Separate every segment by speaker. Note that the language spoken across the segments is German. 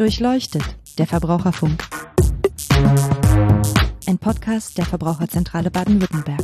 Speaker 1: Durchleuchtet, der Verbraucherfunk. Ein Podcast der Verbraucherzentrale Baden-Württemberg.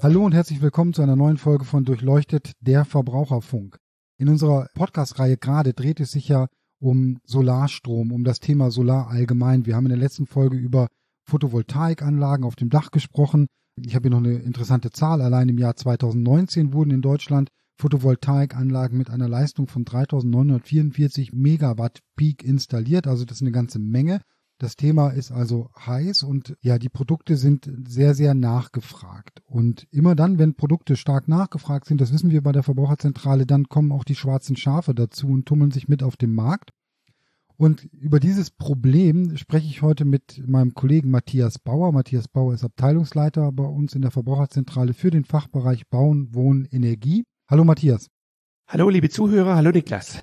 Speaker 2: Hallo und herzlich willkommen zu einer neuen Folge von Durchleuchtet, der Verbraucherfunk. In unserer Podcast-Reihe gerade dreht es sich ja um Solarstrom, um das Thema Solar allgemein. Wir haben in der letzten Folge über Photovoltaikanlagen auf dem Dach gesprochen. Ich habe hier noch eine interessante Zahl. Allein im Jahr 2019 wurden in Deutschland Photovoltaikanlagen mit einer Leistung von 3944 Megawatt Peak installiert. Also das ist eine ganze Menge. Das Thema ist also heiß und ja, die Produkte sind sehr, sehr nachgefragt. Und immer dann, wenn Produkte stark nachgefragt sind, das wissen wir bei der Verbraucherzentrale, dann kommen auch die schwarzen Schafe dazu und tummeln sich mit auf dem Markt. Und über dieses Problem spreche ich heute mit meinem Kollegen Matthias Bauer. Matthias Bauer ist Abteilungsleiter bei uns in der Verbraucherzentrale für den Fachbereich Bauen, Wohnen, Energie. Hallo Matthias.
Speaker 3: Hallo liebe Zuhörer, hallo Niklas.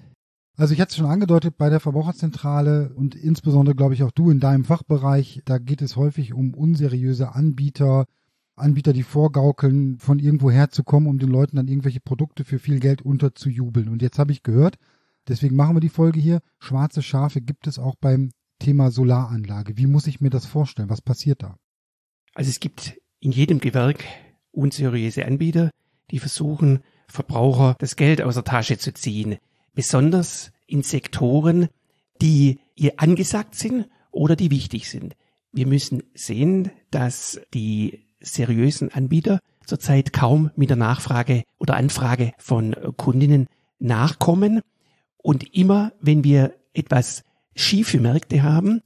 Speaker 2: Also ich hatte es schon angedeutet bei der Verbraucherzentrale und insbesondere glaube ich auch du in deinem Fachbereich, da geht es häufig um unseriöse Anbieter, Anbieter, die vorgaukeln, von irgendwo herzukommen, um den Leuten dann irgendwelche Produkte für viel Geld unterzujubeln. Und jetzt habe ich gehört, deswegen machen wir die Folge hier, schwarze Schafe gibt es auch beim Thema Solaranlage. Wie muss ich mir das vorstellen? Was passiert da?
Speaker 3: Also es gibt in jedem Gewerk unseriöse Anbieter, die versuchen, Verbraucher das Geld aus der Tasche zu ziehen besonders in Sektoren, die ihr angesagt sind oder die wichtig sind. Wir müssen sehen, dass die seriösen Anbieter zurzeit kaum mit der Nachfrage oder Anfrage von Kundinnen nachkommen. Und immer, wenn wir etwas schiefe Märkte haben,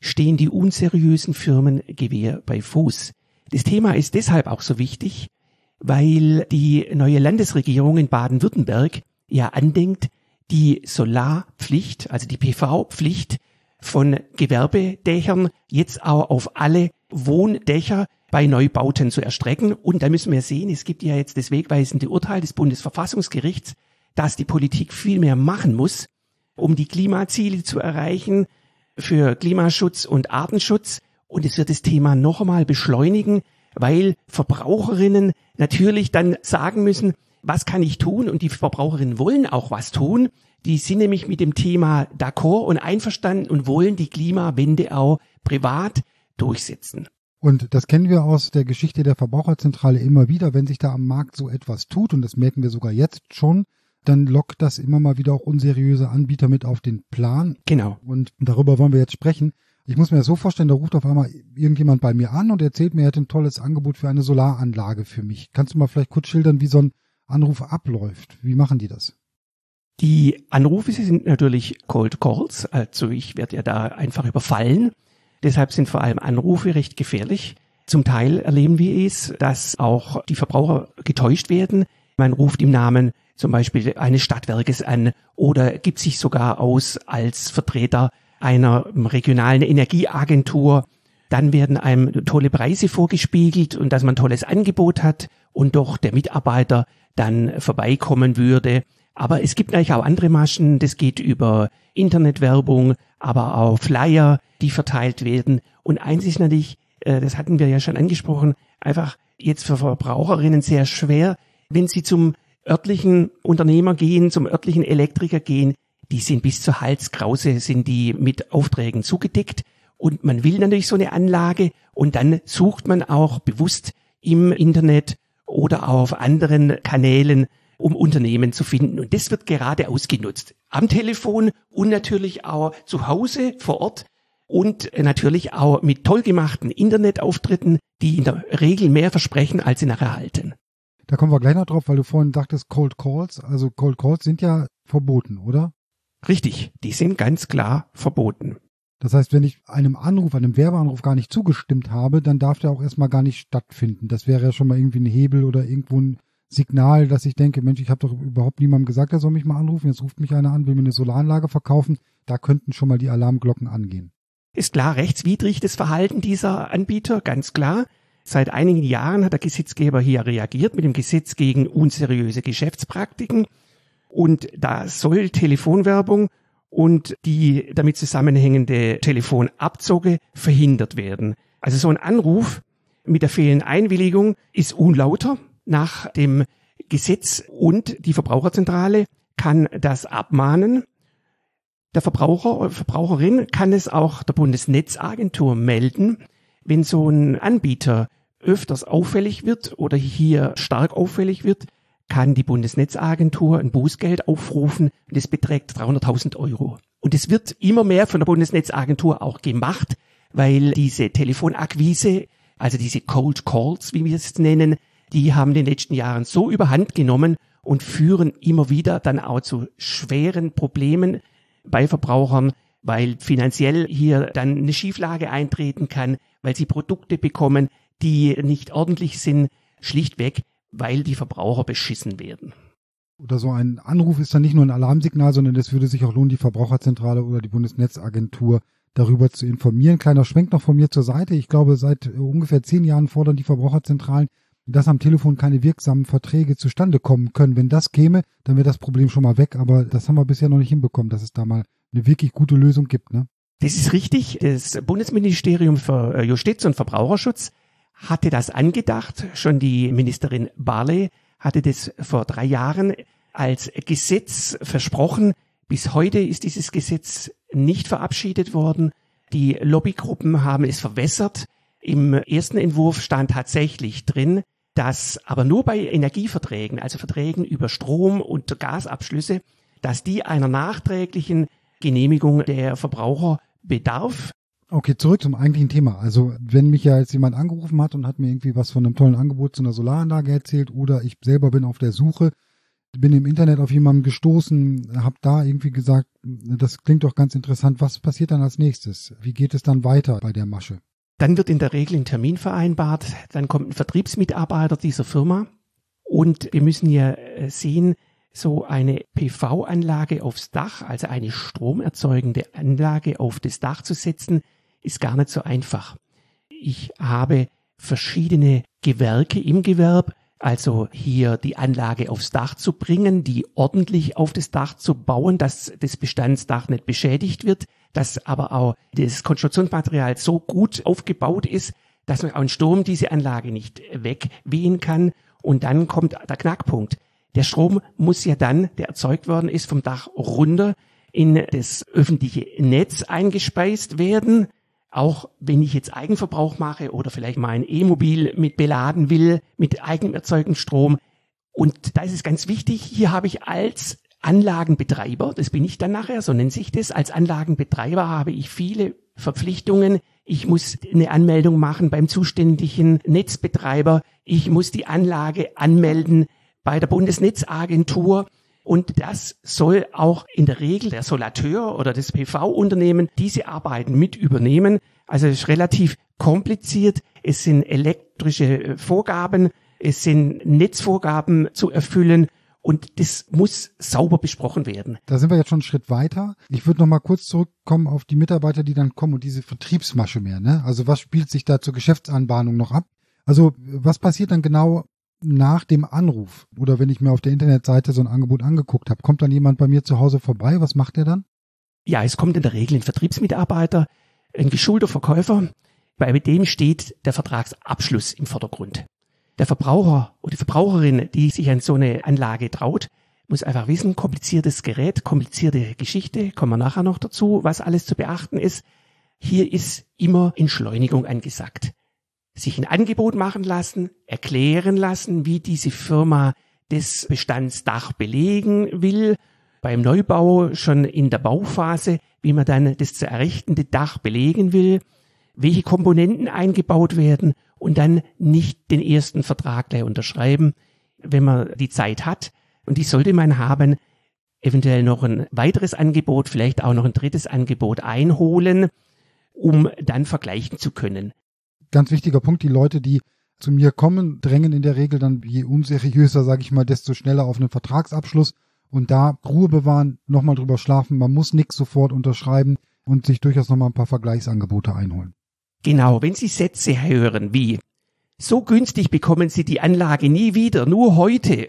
Speaker 3: stehen die unseriösen Firmen Gewehr bei Fuß. Das Thema ist deshalb auch so wichtig, weil die neue Landesregierung in Baden-Württemberg ja andenkt, die Solarpflicht, also die PV-Pflicht von Gewerbedächern jetzt auch auf alle Wohndächer bei Neubauten zu erstrecken. Und da müssen wir sehen, es gibt ja jetzt das wegweisende Urteil des Bundesverfassungsgerichts, dass die Politik viel mehr machen muss, um die Klimaziele zu erreichen für Klimaschutz und Artenschutz. Und es wird das Thema noch einmal beschleunigen, weil Verbraucherinnen natürlich dann sagen müssen, was kann ich tun? Und die Verbraucherinnen wollen auch was tun. Die sind nämlich mit dem Thema d'accord und einverstanden und wollen die Klimawende auch privat durchsetzen.
Speaker 2: Und das kennen wir aus der Geschichte der Verbraucherzentrale immer wieder, wenn sich da am Markt so etwas tut, und das merken wir sogar jetzt schon, dann lockt das immer mal wieder auch unseriöse Anbieter mit auf den Plan.
Speaker 3: Genau.
Speaker 2: Und darüber wollen wir jetzt sprechen. Ich muss mir das so vorstellen, da ruft auf einmal irgendjemand bei mir an und erzählt mir, er hat ein tolles Angebot für eine Solaranlage für mich. Kannst du mal vielleicht kurz schildern, wie so ein Anruf abläuft. Wie machen die das?
Speaker 3: Die Anrufe sind natürlich Cold Calls, also ich werde ja da einfach überfallen. Deshalb sind vor allem Anrufe recht gefährlich. Zum Teil erleben wir es, dass auch die Verbraucher getäuscht werden. Man ruft im Namen zum Beispiel eines Stadtwerkes an oder gibt sich sogar aus als Vertreter einer regionalen Energieagentur. Dann werden einem tolle Preise vorgespiegelt und dass man ein tolles Angebot hat und doch der Mitarbeiter dann vorbeikommen würde. Aber es gibt natürlich auch andere Maschen, das geht über Internetwerbung, aber auch Flyer, die verteilt werden. Und eins ist natürlich, äh, das hatten wir ja schon angesprochen, einfach jetzt für Verbraucherinnen sehr schwer, wenn sie zum örtlichen Unternehmer gehen, zum örtlichen Elektriker gehen, die sind bis zur Halskrause, sind die mit Aufträgen zugedeckt. Und man will natürlich so eine Anlage und dann sucht man auch bewusst im Internet oder auch auf anderen Kanälen, um Unternehmen zu finden. Und das wird gerade ausgenutzt. Am Telefon und natürlich auch zu Hause vor Ort und natürlich auch mit toll gemachten Internetauftritten, die in der Regel mehr versprechen, als sie nachher halten.
Speaker 2: Da kommen wir gleich noch drauf, weil du vorhin sagtest Cold Calls. Also Cold Calls sind ja verboten, oder?
Speaker 3: Richtig, die sind ganz klar verboten.
Speaker 2: Das heißt, wenn ich einem Anruf, einem Werbeanruf gar nicht zugestimmt habe, dann darf der auch erstmal gar nicht stattfinden. Das wäre ja schon mal irgendwie ein Hebel oder irgendwo ein Signal, dass ich denke, Mensch, ich habe doch überhaupt niemandem gesagt, er soll mich mal anrufen. Jetzt ruft mich einer an, will mir eine Solaranlage verkaufen. Da könnten schon mal die Alarmglocken angehen.
Speaker 3: Ist klar rechtswidrig das Verhalten dieser Anbieter, ganz klar. Seit einigen Jahren hat der Gesetzgeber hier reagiert mit dem Gesetz gegen unseriöse Geschäftspraktiken. Und da soll Telefonwerbung und die damit zusammenhängende Telefonabzocke verhindert werden. Also so ein Anruf mit der fehlenden Einwilligung ist unlauter nach dem Gesetz und die Verbraucherzentrale kann das abmahnen. Der Verbraucher oder Verbraucherin kann es auch der Bundesnetzagentur melden, wenn so ein Anbieter öfters auffällig wird oder hier stark auffällig wird, kann die Bundesnetzagentur ein Bußgeld aufrufen und es beträgt 300.000 Euro. Und es wird immer mehr von der Bundesnetzagentur auch gemacht, weil diese Telefonakquise, also diese Cold Calls, wie wir es nennen, die haben in den letzten Jahren so überhand genommen und führen immer wieder dann auch zu schweren Problemen bei Verbrauchern, weil finanziell hier dann eine Schieflage eintreten kann, weil sie Produkte bekommen, die nicht ordentlich sind, schlichtweg, weil die Verbraucher beschissen werden.
Speaker 2: Oder so ein Anruf ist dann nicht nur ein Alarmsignal, sondern es würde sich auch lohnen, die Verbraucherzentrale oder die Bundesnetzagentur darüber zu informieren. Kleiner Schwenk noch von mir zur Seite. Ich glaube, seit ungefähr zehn Jahren fordern die Verbraucherzentralen, dass am Telefon keine wirksamen Verträge zustande kommen können. Wenn das käme, dann wäre das Problem schon mal weg. Aber das haben wir bisher noch nicht hinbekommen, dass es da mal eine wirklich gute Lösung gibt. Ne?
Speaker 3: Das ist richtig. Das Bundesministerium für äh, Justiz und Verbraucherschutz hatte das angedacht. Schon die Ministerin Barley hatte das vor drei Jahren als Gesetz versprochen. Bis heute ist dieses Gesetz nicht verabschiedet worden. Die Lobbygruppen haben es verwässert. Im ersten Entwurf stand tatsächlich drin, dass aber nur bei Energieverträgen, also Verträgen über Strom- und Gasabschlüsse, dass die einer nachträglichen Genehmigung der Verbraucher bedarf.
Speaker 2: Okay, zurück zum eigentlichen Thema. Also wenn mich ja jetzt jemand angerufen hat und hat mir irgendwie was von einem tollen Angebot zu einer Solaranlage erzählt oder ich selber bin auf der Suche, bin im Internet auf jemanden gestoßen, habe da irgendwie gesagt, das klingt doch ganz interessant. Was passiert dann als nächstes? Wie geht es dann weiter bei der Masche?
Speaker 3: Dann wird in der Regel ein Termin vereinbart, dann kommt ein Vertriebsmitarbeiter dieser Firma und wir müssen ja äh, sehen, so eine PV-Anlage aufs Dach, also eine stromerzeugende Anlage auf das Dach zu setzen, ist gar nicht so einfach. Ich habe verschiedene Gewerke im Gewerb, also hier die Anlage aufs Dach zu bringen, die ordentlich auf das Dach zu bauen, dass das Bestandsdach nicht beschädigt wird, dass aber auch das Konstruktionsmaterial so gut aufgebaut ist, dass man auch in Sturm diese Anlage nicht wegwehen kann. Und dann kommt der Knackpunkt. Der Strom muss ja dann, der erzeugt worden ist, vom Dach runter in das öffentliche Netz eingespeist werden. Auch wenn ich jetzt Eigenverbrauch mache oder vielleicht mein E-Mobil mit beladen will, mit eigenem erzeugten Strom. Und da ist es ganz wichtig, hier habe ich als Anlagenbetreiber, das bin ich dann nachher, so nennt sich das, als Anlagenbetreiber habe ich viele Verpflichtungen. Ich muss eine Anmeldung machen beim zuständigen Netzbetreiber. Ich muss die Anlage anmelden bei der Bundesnetzagentur. Und das soll auch in der Regel der Solateur oder das PV-Unternehmen diese Arbeiten mit übernehmen. Also es ist relativ kompliziert. Es sind elektrische äh, Vorgaben, es sind Netzvorgaben zu erfüllen. Und das muss sauber besprochen werden.
Speaker 2: Da sind wir jetzt schon einen Schritt weiter. Ich würde noch mal kurz zurückkommen auf die Mitarbeiter, die dann kommen und diese Vertriebsmasche mehr. Ne? Also was spielt sich da zur Geschäftsanbahnung noch ab? Also was passiert dann genau nach dem Anruf oder wenn ich mir auf der Internetseite so ein Angebot angeguckt habe, kommt dann jemand bei mir zu Hause vorbei? Was macht er dann?
Speaker 3: Ja, es kommt in der Regel ein Vertriebsmitarbeiter, ein geschulter Verkäufer, bei dem steht der Vertragsabschluss im Vordergrund. Der Verbraucher oder die Verbraucherin, die sich an so eine Anlage traut, muss einfach wissen, kompliziertes Gerät, komplizierte Geschichte, kommen wir nachher noch dazu, was alles zu beachten ist. Hier ist immer Entschleunigung angesagt sich ein Angebot machen lassen, erklären lassen, wie diese Firma das Bestandsdach belegen will, beim Neubau schon in der Bauphase, wie man dann das zu errichtende Dach belegen will, welche Komponenten eingebaut werden und dann nicht den ersten Vertrag gleich unterschreiben, wenn man die Zeit hat. Und die sollte man haben, eventuell noch ein weiteres Angebot, vielleicht auch noch ein drittes Angebot einholen, um dann vergleichen zu können
Speaker 2: ganz wichtiger Punkt, die Leute, die zu mir kommen, drängen in der Regel dann, je unseriöser, sage ich mal, desto schneller auf einen Vertragsabschluss und da Ruhe bewahren, nochmal drüber schlafen. Man muss nichts sofort unterschreiben und sich durchaus nochmal ein paar Vergleichsangebote einholen.
Speaker 3: Genau, wenn Sie Sätze hören wie so günstig bekommen Sie die Anlage nie wieder, nur heute,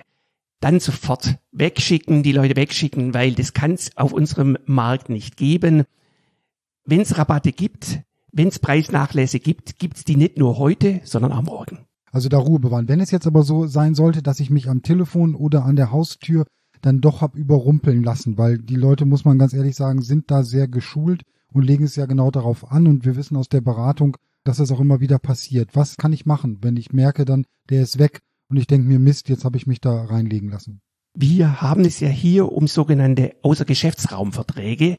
Speaker 3: dann sofort wegschicken, die Leute wegschicken, weil das kann es auf unserem Markt nicht geben. Wenn es Rabatte gibt, wenn es Preisnachlässe gibt, gibt es die nicht nur heute, sondern auch morgen.
Speaker 2: Also da Ruhe bewahren. Wenn es jetzt aber so sein sollte, dass ich mich am Telefon oder an der Haustür dann doch hab überrumpeln lassen, weil die Leute, muss man ganz ehrlich sagen, sind da sehr geschult und legen es ja genau darauf an und wir wissen aus der Beratung, dass das auch immer wieder passiert. Was kann ich machen, wenn ich merke dann, der ist weg und ich denke mir, Mist, jetzt habe ich mich da reinlegen lassen.
Speaker 3: Wir haben es ja hier um sogenannte Außergeschäftsraumverträge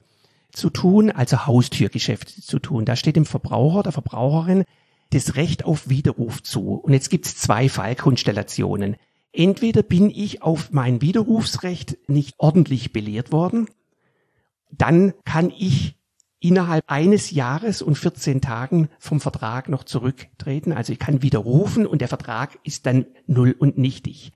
Speaker 3: zu tun, also Haustürgeschäfte zu tun. Da steht dem Verbraucher, der Verbraucherin das Recht auf Widerruf zu. Und jetzt gibt es zwei Fallkonstellationen. Entweder bin ich auf mein Widerrufsrecht nicht ordentlich belehrt worden, dann kann ich innerhalb eines Jahres und 14 Tagen vom Vertrag noch zurücktreten. Also ich kann widerrufen und der Vertrag ist dann null und nichtig.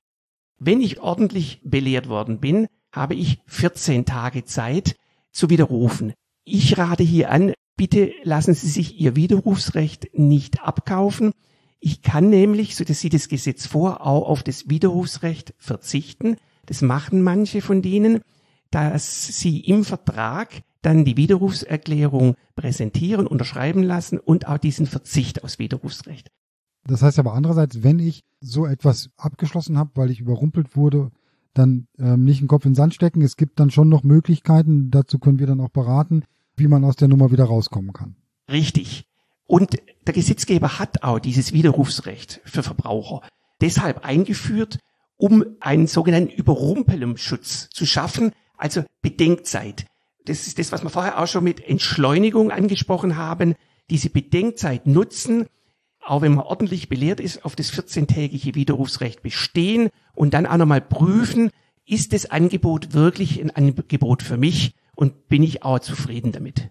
Speaker 3: Wenn ich ordentlich belehrt worden bin, habe ich 14 Tage Zeit zu widerrufen. Ich rate hier an, bitte lassen Sie sich Ihr Widerrufsrecht nicht abkaufen. Ich kann nämlich, so das sieht das Gesetz vor, auch auf das Widerrufsrecht verzichten. Das machen manche von denen, dass sie im Vertrag dann die Widerrufserklärung präsentieren, unterschreiben lassen und auch diesen Verzicht aus Widerrufsrecht.
Speaker 2: Das heißt aber andererseits, wenn ich so etwas abgeschlossen habe, weil ich überrumpelt wurde, dann ähm, nicht den Kopf in den Sand stecken. Es gibt dann schon noch Möglichkeiten, dazu können wir dann auch beraten, wie man aus der Nummer wieder rauskommen kann.
Speaker 3: Richtig. Und der Gesetzgeber hat auch dieses Widerrufsrecht für Verbraucher deshalb eingeführt, um einen sogenannten Überrumpelungsschutz zu schaffen, also Bedenkzeit das ist das, was wir vorher auch schon mit Entschleunigung angesprochen haben, diese Bedenkzeit nutzen, auch wenn man ordentlich belehrt ist, auf das 14-tägige Widerrufsrecht bestehen und dann auch nochmal prüfen, ist das Angebot wirklich ein Angebot für mich und bin ich auch zufrieden damit.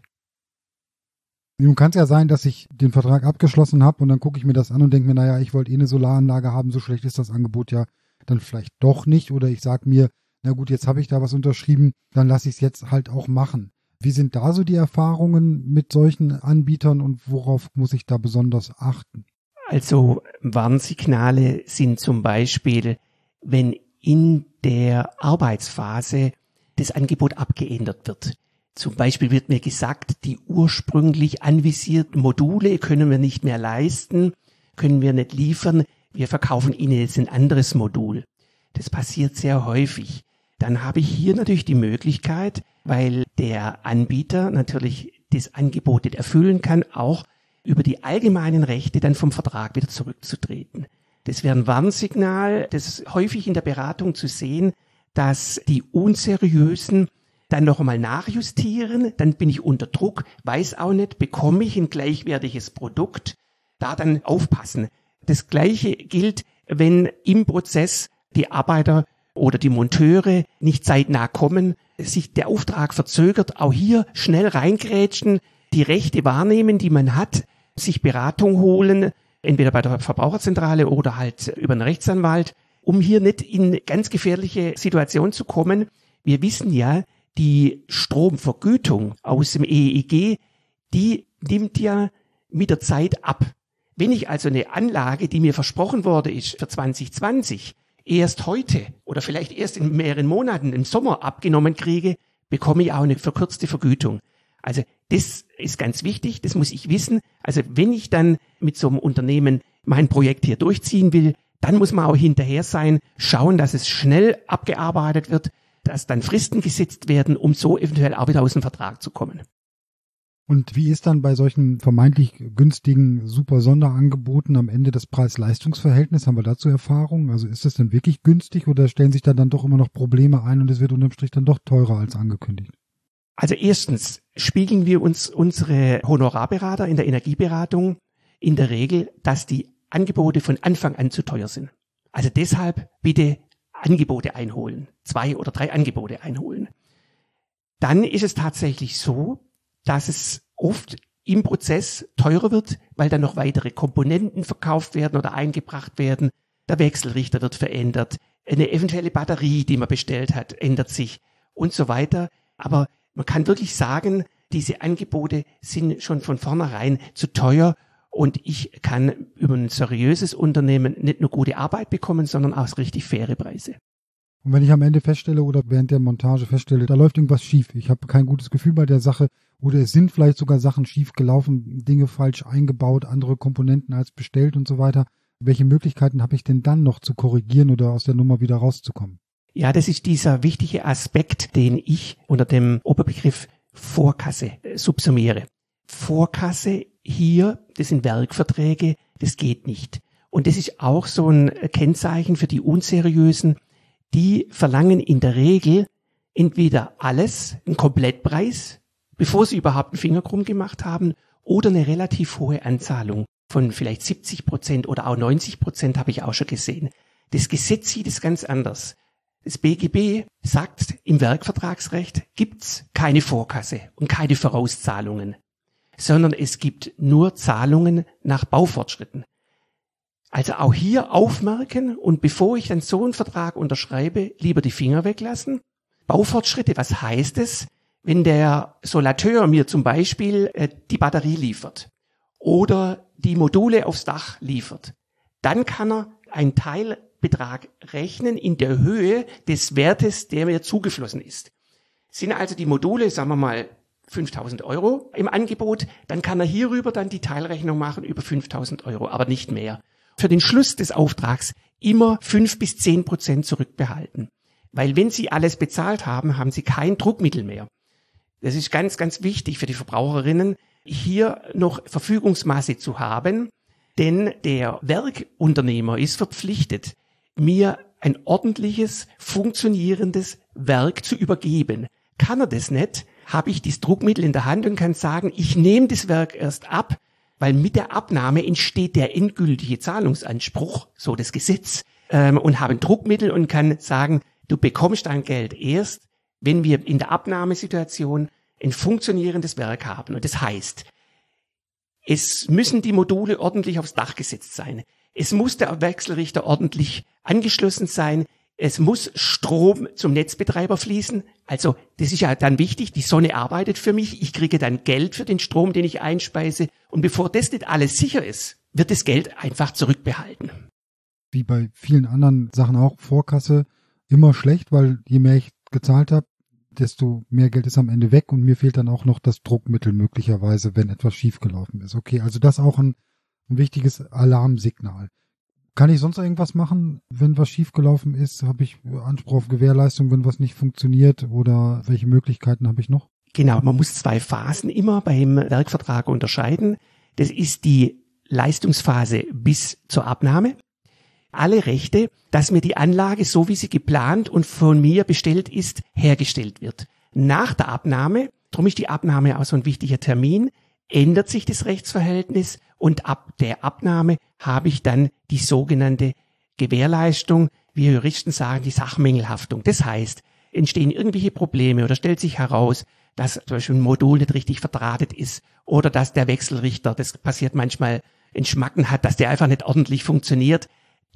Speaker 2: Nun kann es ja sein, dass ich den Vertrag abgeschlossen habe und dann gucke ich mir das an und denke mir, naja, ich wollte eh eine Solaranlage haben, so schlecht ist das Angebot ja dann vielleicht doch nicht. Oder ich sage mir, na gut, jetzt habe ich da was unterschrieben, dann lasse ich es jetzt halt auch machen. Wie sind da so die Erfahrungen mit solchen Anbietern und worauf muss ich da besonders achten?
Speaker 3: Also Warnsignale sind zum Beispiel, wenn in der Arbeitsphase das Angebot abgeändert wird. Zum Beispiel wird mir gesagt, die ursprünglich anvisierten Module können wir nicht mehr leisten, können wir nicht liefern, wir verkaufen Ihnen jetzt ein anderes Modul. Das passiert sehr häufig dann habe ich hier natürlich die Möglichkeit, weil der Anbieter natürlich das Angebot nicht erfüllen kann, auch über die allgemeinen Rechte dann vom Vertrag wieder zurückzutreten. Das wäre ein Warnsignal, das ist häufig in der Beratung zu sehen, dass die Unseriösen dann noch einmal nachjustieren, dann bin ich unter Druck, weiß auch nicht, bekomme ich ein gleichwertiges Produkt, da dann aufpassen. Das Gleiche gilt, wenn im Prozess die Arbeiter oder die Monteure nicht zeitnah kommen, sich der Auftrag verzögert, auch hier schnell reingrätschen, die Rechte wahrnehmen, die man hat, sich Beratung holen, entweder bei der Verbraucherzentrale oder halt über einen Rechtsanwalt, um hier nicht in ganz gefährliche Situationen zu kommen. Wir wissen ja, die Stromvergütung aus dem EEG, die nimmt ja mit der Zeit ab. Wenn ich also eine Anlage, die mir versprochen wurde, ist für 2020, erst heute oder vielleicht erst in mehreren Monaten im Sommer abgenommen kriege, bekomme ich auch eine verkürzte Vergütung. Also das ist ganz wichtig, das muss ich wissen. Also wenn ich dann mit so einem Unternehmen mein Projekt hier durchziehen will, dann muss man auch hinterher sein, schauen, dass es schnell abgearbeitet wird, dass dann Fristen gesetzt werden, um so eventuell auch wieder aus dem Vertrag zu kommen.
Speaker 2: Und wie ist dann bei solchen vermeintlich günstigen super Sonderangeboten am Ende das Preis-Leistungs-Verhältnis? Haben wir dazu Erfahrung? Also ist das denn wirklich günstig oder stellen sich da dann doch immer noch Probleme ein und es wird unterm Strich dann doch teurer als angekündigt?
Speaker 3: Also erstens spiegeln wir uns unsere Honorarberater in der Energieberatung in der Regel, dass die Angebote von Anfang an zu teuer sind. Also deshalb bitte Angebote einholen. Zwei oder drei Angebote einholen. Dann ist es tatsächlich so, dass es oft im Prozess teurer wird, weil dann noch weitere Komponenten verkauft werden oder eingebracht werden. Der Wechselrichter wird verändert. Eine eventuelle Batterie, die man bestellt hat, ändert sich und so weiter. Aber man kann wirklich sagen, diese Angebote sind schon von vornherein zu teuer und ich kann über ein seriöses Unternehmen nicht nur gute Arbeit bekommen, sondern auch richtig faire Preise.
Speaker 2: Und wenn ich am Ende feststelle oder während der Montage feststelle, da läuft irgendwas schief, ich habe kein gutes Gefühl bei der Sache oder es sind vielleicht sogar Sachen schief gelaufen, Dinge falsch eingebaut, andere Komponenten als bestellt und so weiter, welche Möglichkeiten habe ich denn dann noch zu korrigieren oder aus der Nummer wieder rauszukommen?
Speaker 3: Ja, das ist dieser wichtige Aspekt, den ich unter dem Oberbegriff Vorkasse äh, subsumiere. Vorkasse hier, das sind Werkverträge, das geht nicht. Und das ist auch so ein Kennzeichen für die Unseriösen. Die verlangen in der Regel entweder alles, einen Komplettpreis, bevor sie überhaupt einen Finger krumm gemacht haben, oder eine relativ hohe Anzahlung von vielleicht 70 Prozent oder auch 90 Prozent habe ich auch schon gesehen. Das Gesetz sieht es ganz anders. Das BGB sagt, im Werkvertragsrecht gibt's keine Vorkasse und keine Vorauszahlungen, sondern es gibt nur Zahlungen nach Baufortschritten. Also auch hier aufmerken und bevor ich dann so einen Vertrag unterschreibe, lieber die Finger weglassen. Baufortschritte, was heißt es? Wenn der Solateur mir zum Beispiel äh, die Batterie liefert oder die Module aufs Dach liefert, dann kann er einen Teilbetrag rechnen in der Höhe des Wertes, der mir zugeflossen ist. Sind also die Module, sagen wir mal, 5000 Euro im Angebot, dann kann er hierüber dann die Teilrechnung machen über 5000 Euro, aber nicht mehr. Für den Schluss des Auftrags immer fünf bis zehn Prozent zurückbehalten. Weil wenn Sie alles bezahlt haben, haben Sie kein Druckmittel mehr. Das ist ganz, ganz wichtig für die Verbraucherinnen, hier noch Verfügungsmasse zu haben, denn der Werkunternehmer ist verpflichtet, mir ein ordentliches, funktionierendes Werk zu übergeben. Kann er das nicht, habe ich das Druckmittel in der Hand und kann sagen, ich nehme das Werk erst ab, weil mit der Abnahme entsteht der endgültige Zahlungsanspruch, so das Gesetz, ähm, und habe ein Druckmittel und kann sagen, du bekommst dein Geld erst, wenn wir in der Abnahmesituation ein funktionierendes Werk haben. Und das heißt, es müssen die Module ordentlich aufs Dach gesetzt sein. Es muss der Wechselrichter ordentlich angeschlossen sein. Es muss Strom zum Netzbetreiber fließen. Also das ist ja dann wichtig. Die Sonne arbeitet für mich. Ich kriege dann Geld für den Strom, den ich einspeise. Und bevor das nicht alles sicher ist, wird das Geld einfach zurückbehalten.
Speaker 2: Wie bei vielen anderen Sachen auch, Vorkasse immer schlecht, weil je mehr ich gezahlt habe, desto mehr Geld ist am Ende weg und mir fehlt dann auch noch das Druckmittel möglicherweise, wenn etwas schiefgelaufen ist. Okay, also das auch ein, ein wichtiges Alarmsignal. Kann ich sonst irgendwas machen, wenn was schiefgelaufen ist? Habe ich Anspruch auf Gewährleistung, wenn was nicht funktioniert? Oder welche Möglichkeiten habe ich noch?
Speaker 3: Genau, man muss zwei Phasen immer beim Werkvertrag unterscheiden. Das ist die Leistungsphase bis zur Abnahme alle Rechte, dass mir die Anlage, so wie sie geplant und von mir bestellt ist, hergestellt wird. Nach der Abnahme, darum ist die Abnahme auch so ein wichtiger Termin, ändert sich das Rechtsverhältnis und ab der Abnahme habe ich dann die sogenannte Gewährleistung, wie Juristen sagen, die Sachmängelhaftung. Das heißt, entstehen irgendwelche Probleme oder stellt sich heraus, dass zum Beispiel ein Modul nicht richtig verdrahtet ist oder dass der Wechselrichter, das passiert manchmal, einen Schmacken hat, dass der einfach nicht ordentlich funktioniert,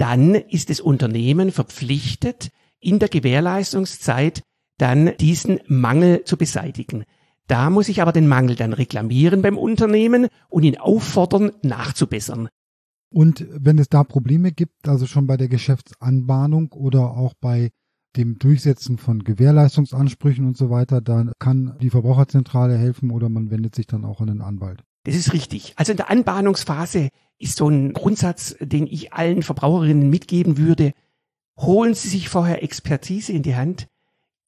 Speaker 3: dann ist das Unternehmen verpflichtet, in der Gewährleistungszeit dann diesen Mangel zu beseitigen. Da muss ich aber den Mangel dann reklamieren beim Unternehmen und ihn auffordern, nachzubessern.
Speaker 2: Und wenn es da Probleme gibt, also schon bei der Geschäftsanbahnung oder auch bei dem Durchsetzen von Gewährleistungsansprüchen und so weiter, dann kann die Verbraucherzentrale helfen oder man wendet sich dann auch an den Anwalt.
Speaker 3: Das ist richtig. Also in der Anbahnungsphase ist so ein Grundsatz, den ich allen Verbraucherinnen mitgeben würde. Holen Sie sich vorher Expertise in die Hand.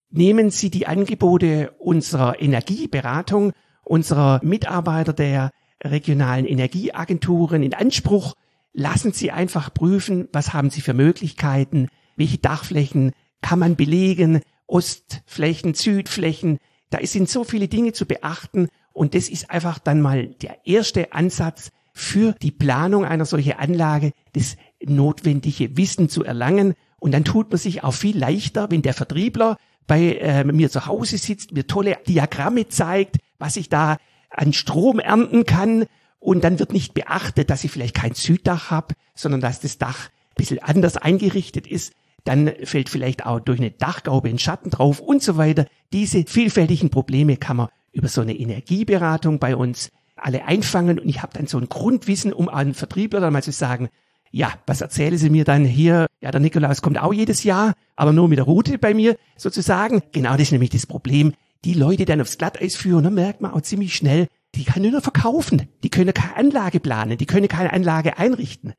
Speaker 3: Nehmen Sie die Angebote unserer Energieberatung, unserer Mitarbeiter der regionalen Energieagenturen in Anspruch. Lassen Sie einfach prüfen, was haben Sie für Möglichkeiten, welche Dachflächen kann man belegen, Ostflächen, Südflächen. Da sind so viele Dinge zu beachten und das ist einfach dann mal der erste Ansatz, für die Planung einer solchen Anlage das notwendige Wissen zu erlangen. Und dann tut man sich auch viel leichter, wenn der Vertriebler bei äh, mir zu Hause sitzt, mir tolle Diagramme zeigt, was ich da an Strom ernten kann. Und dann wird nicht beachtet, dass ich vielleicht kein Süddach habe, sondern dass das Dach ein bisschen anders eingerichtet ist. Dann fällt vielleicht auch durch eine Dachgaube ein Schatten drauf und so weiter. Diese vielfältigen Probleme kann man über so eine Energieberatung bei uns alle einfangen und ich habe dann so ein Grundwissen, um einen Vertriebler dann mal zu sagen, ja, was erzählen Sie mir dann hier? Ja, der Nikolaus kommt auch jedes Jahr, aber nur mit der Route bei mir sozusagen. Genau das ist nämlich das Problem. Die Leute dann aufs Glatteis führen, da merkt man auch ziemlich schnell, die kann nur verkaufen. Die können keine Anlage planen, die können keine Anlage einrichten.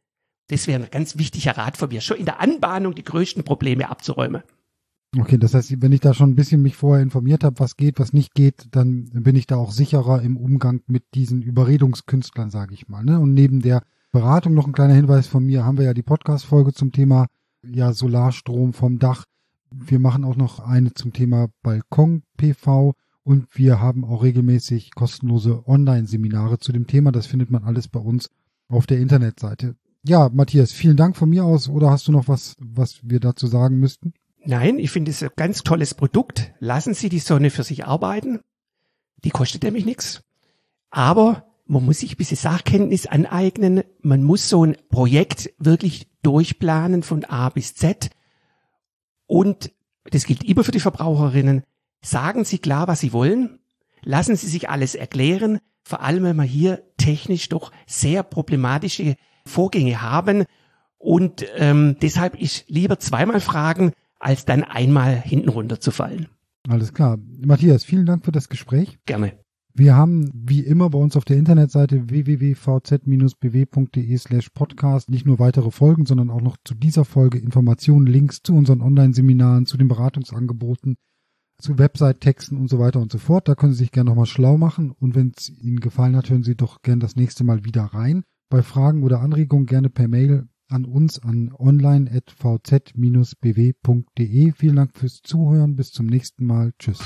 Speaker 3: Das wäre ein ganz wichtiger Rat von mir, schon in der Anbahnung die größten Probleme abzuräumen.
Speaker 2: Okay, das heißt, wenn ich da schon ein bisschen mich vorher informiert habe, was geht, was nicht geht, dann bin ich da auch sicherer im Umgang mit diesen Überredungskünstlern, sage ich mal. Ne? Und neben der Beratung noch ein kleiner Hinweis von mir, haben wir ja die Podcast-Folge zum Thema ja, Solarstrom vom Dach. Wir machen auch noch eine zum Thema Balkon PV und wir haben auch regelmäßig kostenlose Online-Seminare zu dem Thema. Das findet man alles bei uns auf der Internetseite. Ja, Matthias, vielen Dank von mir aus. Oder hast du noch was, was wir dazu sagen müssten?
Speaker 3: Nein, ich finde es ein ganz tolles Produkt. Lassen Sie die Sonne für sich arbeiten. Die kostet nämlich nichts. Aber man muss sich ein bisschen Sachkenntnis aneignen. Man muss so ein Projekt wirklich durchplanen von A bis Z. Und das gilt immer für die Verbraucherinnen. Sagen Sie klar, was Sie wollen. Lassen Sie sich alles erklären. Vor allem, wenn wir hier technisch doch sehr problematische Vorgänge haben. Und ähm, deshalb ist lieber zweimal fragen, als dann einmal hinten runterzufallen.
Speaker 2: Alles klar. Matthias, vielen Dank für das Gespräch.
Speaker 3: Gerne.
Speaker 2: Wir haben wie immer bei uns auf der Internetseite www.vz-bw.de slash podcast nicht nur weitere Folgen, sondern auch noch zu dieser Folge Informationen, Links zu unseren Online-Seminaren, zu den Beratungsangeboten, zu Website-Texten und so weiter und so fort. Da können Sie sich gerne nochmal schlau machen und wenn es Ihnen gefallen hat, hören Sie doch gerne das nächste Mal wieder rein. Bei Fragen oder Anregungen gerne per Mail an uns an online.vz-bw.de. Vielen Dank fürs Zuhören. Bis zum nächsten Mal. Tschüss.